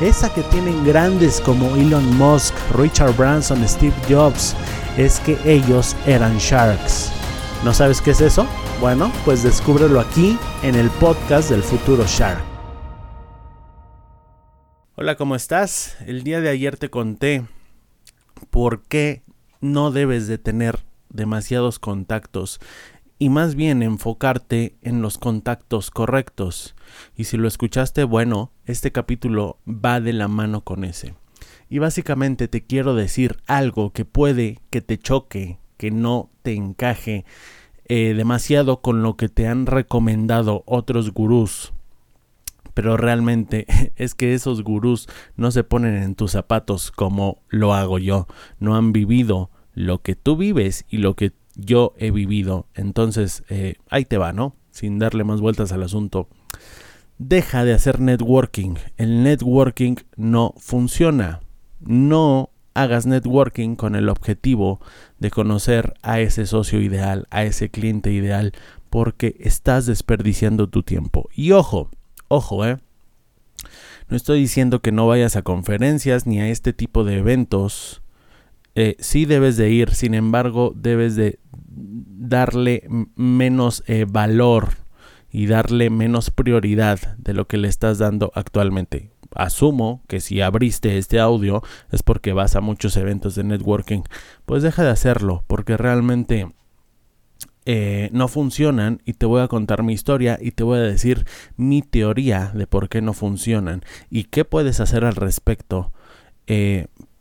esa que tienen grandes como Elon Musk, Richard Branson, Steve Jobs, es que ellos eran sharks. ¿No sabes qué es eso? Bueno, pues descúbrelo aquí en el podcast del futuro Shark. Hola, ¿cómo estás? El día de ayer te conté por qué no debes de tener demasiados contactos y más bien enfocarte en los contactos correctos. Y si lo escuchaste, bueno, este capítulo va de la mano con ese. Y básicamente te quiero decir algo que puede que te choque, que no te encaje eh, demasiado con lo que te han recomendado otros gurús. Pero realmente es que esos gurús no se ponen en tus zapatos como lo hago yo. No han vivido lo que tú vives y lo que yo he vivido. Entonces, eh, ahí te va, ¿no? Sin darle más vueltas al asunto. Deja de hacer networking. El networking no funciona. No hagas networking con el objetivo de conocer a ese socio ideal, a ese cliente ideal, porque estás desperdiciando tu tiempo. Y ojo, ojo, ¿eh? No estoy diciendo que no vayas a conferencias ni a este tipo de eventos eh, sí debes de ir, sin embargo, debes de darle menos eh, valor y darle menos prioridad de lo que le estás dando actualmente. Asumo que si abriste este audio es porque vas a muchos eventos de networking. Pues deja de hacerlo porque realmente eh, no funcionan y te voy a contar mi historia y te voy a decir mi teoría de por qué no funcionan y qué puedes hacer al respecto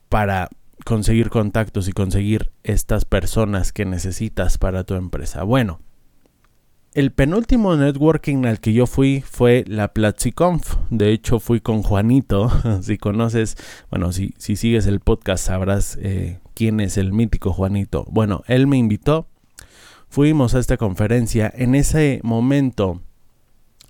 para conseguir contactos y conseguir estas personas que necesitas para tu empresa. Bueno, el penúltimo networking al que yo fui fue la PlatziConf. De hecho, fui con Juanito. si conoces, bueno, si, si sigues el podcast sabrás eh, quién es el mítico Juanito. Bueno, él me invitó. Fuimos a esta conferencia. En ese momento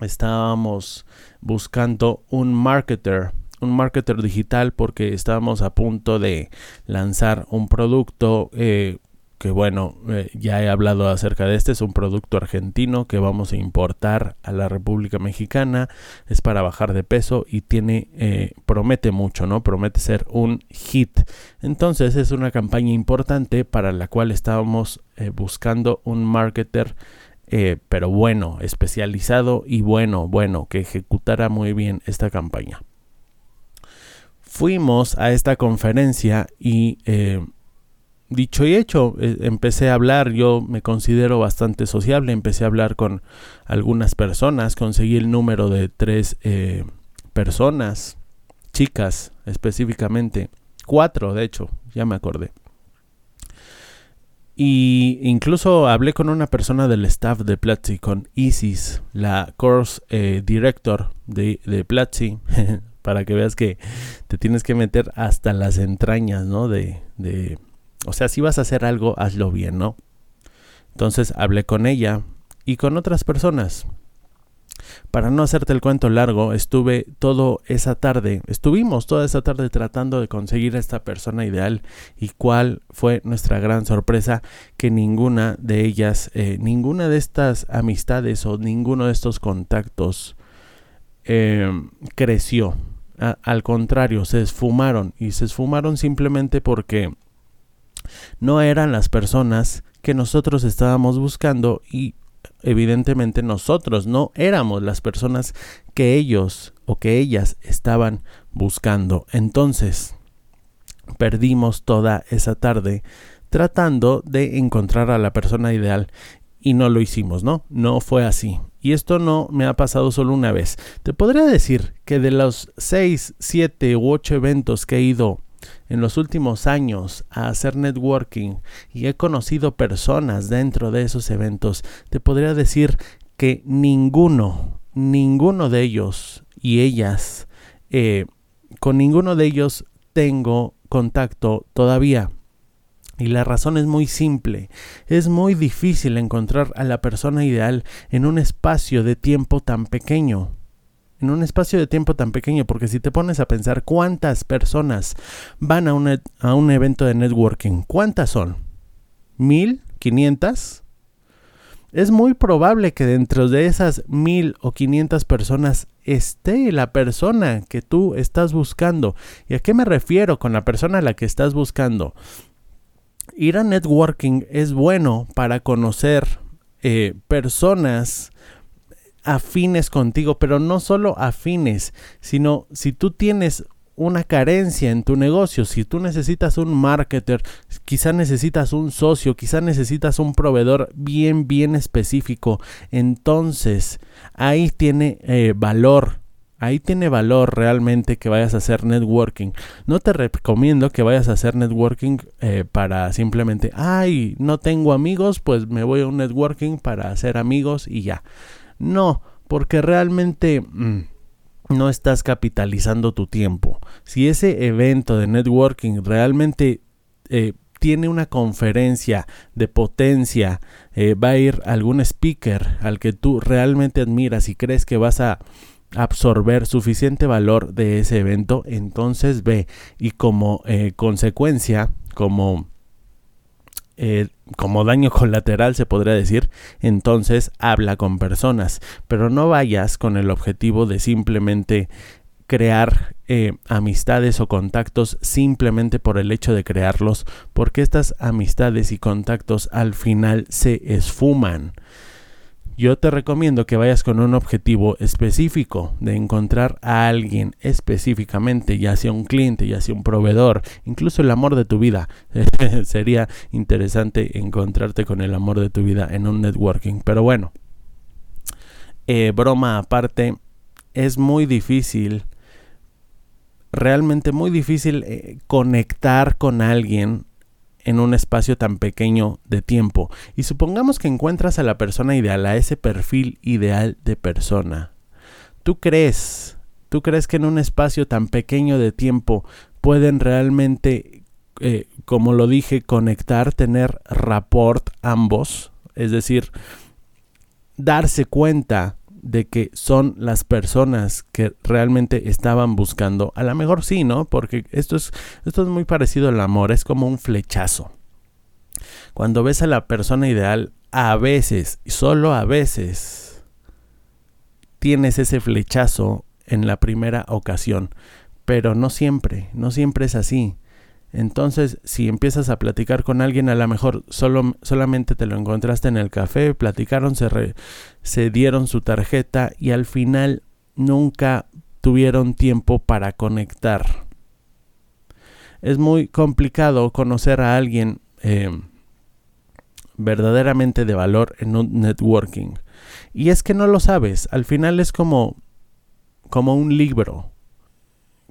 estábamos buscando un marketer un marketer digital porque estábamos a punto de lanzar un producto eh, que bueno, eh, ya he hablado acerca de este, es un producto argentino que vamos a importar a la República Mexicana, es para bajar de peso y tiene, eh, promete mucho, ¿no? Promete ser un hit. Entonces es una campaña importante para la cual estábamos buscando un marketer pero bueno, especializado y bueno, bueno, que ejecutara muy bien esta campaña fuimos a esta conferencia y eh, dicho y hecho, eh, empecé a hablar, yo me considero bastante sociable, empecé a hablar con algunas personas, conseguí el número de tres eh, personas, chicas específicamente, cuatro de hecho, ya me acordé. Y incluso hablé con una persona del staff de Platzi, con Isis, la course director de, de para que veas que te tienes que meter hasta las entrañas, ¿no? De, de, o sea, si vas a hacer algo, hazlo bien, ¿no? Entonces hablé con ella y con otras personas. Para no hacerte el cuento largo, estuve toda esa tarde, estuvimos toda esa tarde tratando de conseguir a esta persona ideal y cuál fue nuestra gran sorpresa que ninguna de ellas, eh, ninguna de estas amistades o ninguno de estos contactos eh, creció al contrario, se esfumaron y se esfumaron simplemente porque no eran las personas que nosotros estábamos buscando y evidentemente nosotros no éramos las personas que ellos o que ellas estaban buscando. Entonces, perdimos toda esa tarde tratando de encontrar a la persona ideal y no lo hicimos, ¿no? No fue así. Y esto no me ha pasado solo una vez. Te podría decir que de los 6, 7 u 8 eventos que he ido en los últimos años a hacer networking y he conocido personas dentro de esos eventos, te podría decir que ninguno, ninguno de ellos y ellas, eh, con ninguno de ellos tengo contacto todavía. Y la razón es muy simple. Es muy difícil encontrar a la persona ideal en un espacio de tiempo tan pequeño. En un espacio de tiempo tan pequeño, porque si te pones a pensar cuántas personas van a un, a un evento de networking, ¿cuántas son? ¿Mil? ¿Quinientas? Es muy probable que dentro de esas mil o quinientas personas esté la persona que tú estás buscando. ¿Y a qué me refiero con la persona a la que estás buscando? Ir a networking es bueno para conocer eh, personas afines contigo, pero no solo afines, sino si tú tienes una carencia en tu negocio, si tú necesitas un marketer, quizá necesitas un socio, quizá necesitas un proveedor bien, bien específico, entonces ahí tiene eh, valor Ahí tiene valor realmente que vayas a hacer networking. No te recomiendo que vayas a hacer networking eh, para simplemente, ay, no tengo amigos, pues me voy a un networking para hacer amigos y ya. No, porque realmente... Mm, no estás capitalizando tu tiempo. Si ese evento de networking realmente eh, tiene una conferencia de potencia, eh, va a ir algún speaker al que tú realmente admiras y crees que vas a absorber suficiente valor de ese evento, entonces ve y como eh, consecuencia, como, eh, como daño colateral se podría decir, entonces habla con personas, pero no vayas con el objetivo de simplemente crear eh, amistades o contactos simplemente por el hecho de crearlos, porque estas amistades y contactos al final se esfuman yo te recomiendo que vayas con un objetivo específico de encontrar a alguien específicamente, ya sea un cliente, ya sea un proveedor, incluso el amor de tu vida. Sería interesante encontrarte con el amor de tu vida en un networking. Pero bueno, eh, broma aparte, es muy difícil, realmente muy difícil eh, conectar con alguien en un espacio tan pequeño de tiempo. Y supongamos que encuentras a la persona ideal, a ese perfil ideal de persona. ¿Tú crees, tú crees que en un espacio tan pequeño de tiempo pueden realmente, eh, como lo dije, conectar, tener rapport ambos? Es decir, darse cuenta de que son las personas que realmente estaban buscando. A lo mejor sí, ¿no? Porque esto es, esto es muy parecido al amor, es como un flechazo. Cuando ves a la persona ideal, a veces, solo a veces, tienes ese flechazo en la primera ocasión, pero no siempre, no siempre es así. Entonces, si empiezas a platicar con alguien, a lo mejor solo, solamente te lo encontraste en el café, platicaron, se, dieron su tarjeta y al final nunca tuvieron tiempo para conectar. Es muy complicado conocer a alguien em, verdaderamente de valor en un networking. Y es que no lo sabes, al final es como, como un libro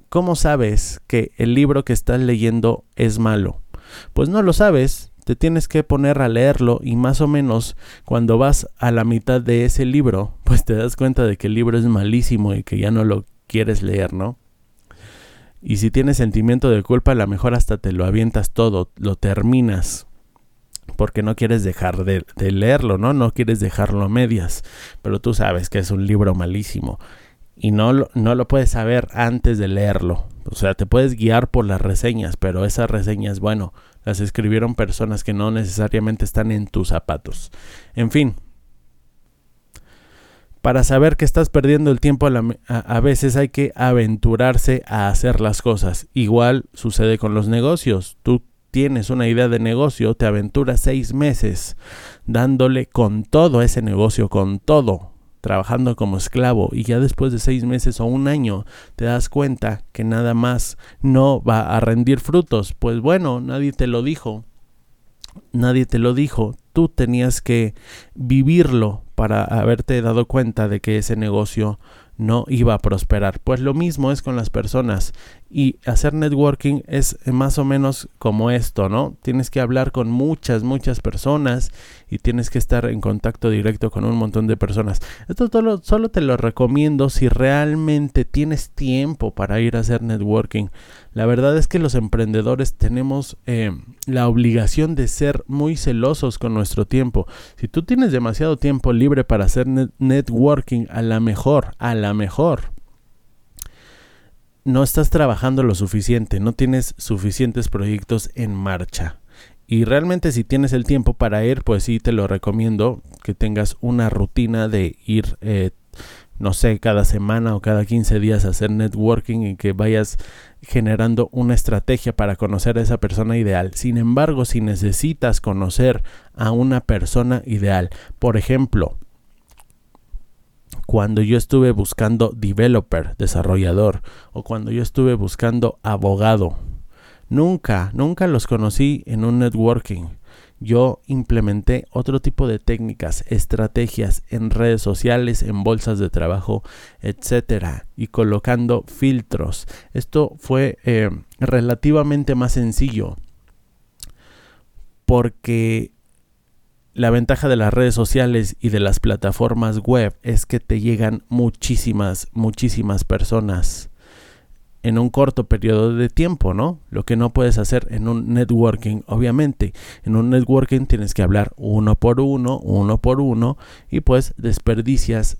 ¿Cómo sabes que el libro que estás leyendo es malo? Pues no lo sabes, te tienes que poner a leerlo y más o menos cuando vas a la mitad de ese libro, pues te das cuenta de que el libro es malísimo y que ya no lo quieres leer, ¿no? Y si tienes sentimiento de culpa, a lo mejor hasta te lo avientas todo, lo terminas, porque no quieres dejar de, de leerlo, ¿no? No quieres dejarlo a medias, pero tú sabes que es un libro malísimo y no, no lo puedes saber antes de leerlo. O sea, te puedes guiar por las reseñas, pero esas reseñas, bueno, las escribieron personas que no necesariamente están en tus zapatos. En fin, para saber que estás perdiendo el tiempo a, a, veces hay que aventurarse a hacer las cosas. Igual sucede con los negocios. Tú tienes una idea de negocio, te aventuras seis meses dándole con todo ese negocio, con todo trabajando como esclavo y ya después de seis meses o un año te das cuenta que nada más no va a rendir frutos, pues bueno, nadie te lo dijo. Nadie te lo dijo, tú tenías que vivirlo para haberte dado cuenta de que ese negocio no iba a prosperar. Pues lo mismo es con las personas y hacer networking es más o menos como esto, ¿no? Tienes que hablar con muchas, muchas personas y tienes que estar en contacto directo con un montón de personas. Esto solo, te lo recomiendo si realmente tienes tiempo para ir a hacer networking. La verdad es que los emprendedores tenemos eh, la obligación de ser muy celosos con nuestro tiempo. Si tú tienes demasiado tiempo libre para hacer networking, a la mejor, a la mejor no estás trabajando lo suficiente, no tienes suficientes proyectos en marcha. Y realmente si tienes el tiempo para ir, pues sí te lo recomiendo que tengas una rutina de ir, eh, no sé, cada semana o cada 15 días a hacer networking y que vayas generando una estrategia para conocer a esa persona ideal. Sin embargo, si necesitas conocer a una persona ideal, por ejemplo, cuando yo estuve buscando developer, desarrollador, o cuando yo estuve buscando abogado. Nunca, nunca los conocí en un networking. Yo implementé otro tipo de técnicas, estrategias en redes sociales, en bolsas de trabajo, etcétera, y colocando filtros. Esto fue eh, relativamente más sencillo porque la ventaja de las redes sociales y de las plataformas web es que te llegan muchísimas, muchísimas personas en un corto periodo de tiempo, ¿no? Lo que no puedes hacer en un networking, obviamente. En un networking tienes que hablar uno por uno, uno por uno, y pues desperdicias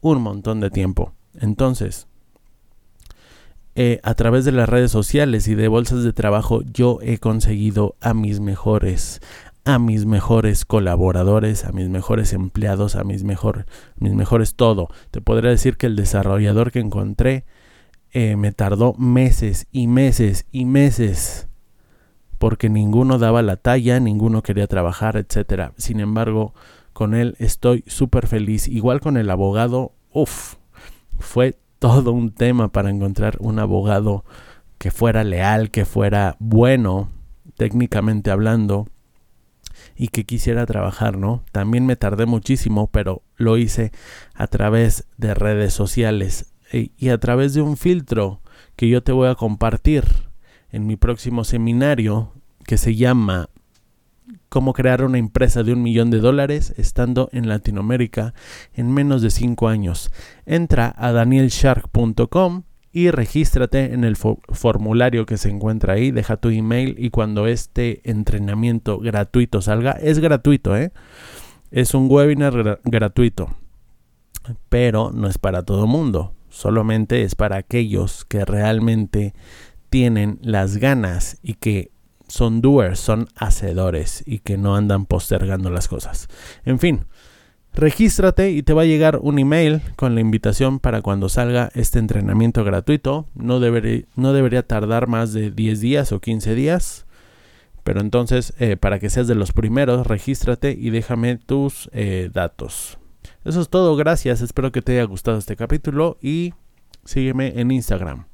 un montón de tiempo. Entonces, eh, a través de las redes sociales y de bolsas de trabajo, yo he conseguido a mis mejores, a mis mejores colaboradores, a mis mejores empleados, a mis, mejor, mis mejores todo. Te podría decir que el desarrollador que encontré eh, me tardó meses y meses y meses porque ninguno daba la talla, ninguno quería trabajar, etc. Sin embargo, con él estoy súper feliz. Igual con el abogado, uff, fue todo un tema para encontrar un abogado que fuera leal, que fuera bueno, técnicamente hablando y que quisiera trabajar, ¿no? También me tardé muchísimo, pero lo hice a través de redes sociales y a través de un filtro que yo te voy a compartir en mi próximo seminario que se llama Cómo crear una empresa de un millón de dólares estando en Latinoamérica en menos de cinco años. Entra a danielshark.com y regístrate en el formulario que se encuentra ahí, deja tu email y cuando este entrenamiento gratuito salga, es gratuito, ¿eh? Es un webinar gratuito, pero no es para todo mundo, solamente es para aquellos que realmente tienen las ganas y que son doers, son hacedores y que no andan postergando las cosas. En fin, Regístrate y te va a llegar un email con la invitación para cuando salga este entrenamiento gratuito. No, debería tardar más de 10 días o 15 días. Pero entonces, eh, para que seas de los primeros, regístrate y déjame tus eh, datos. Eso es todo, gracias. Espero que te haya gustado este capítulo y sígueme en Instagram.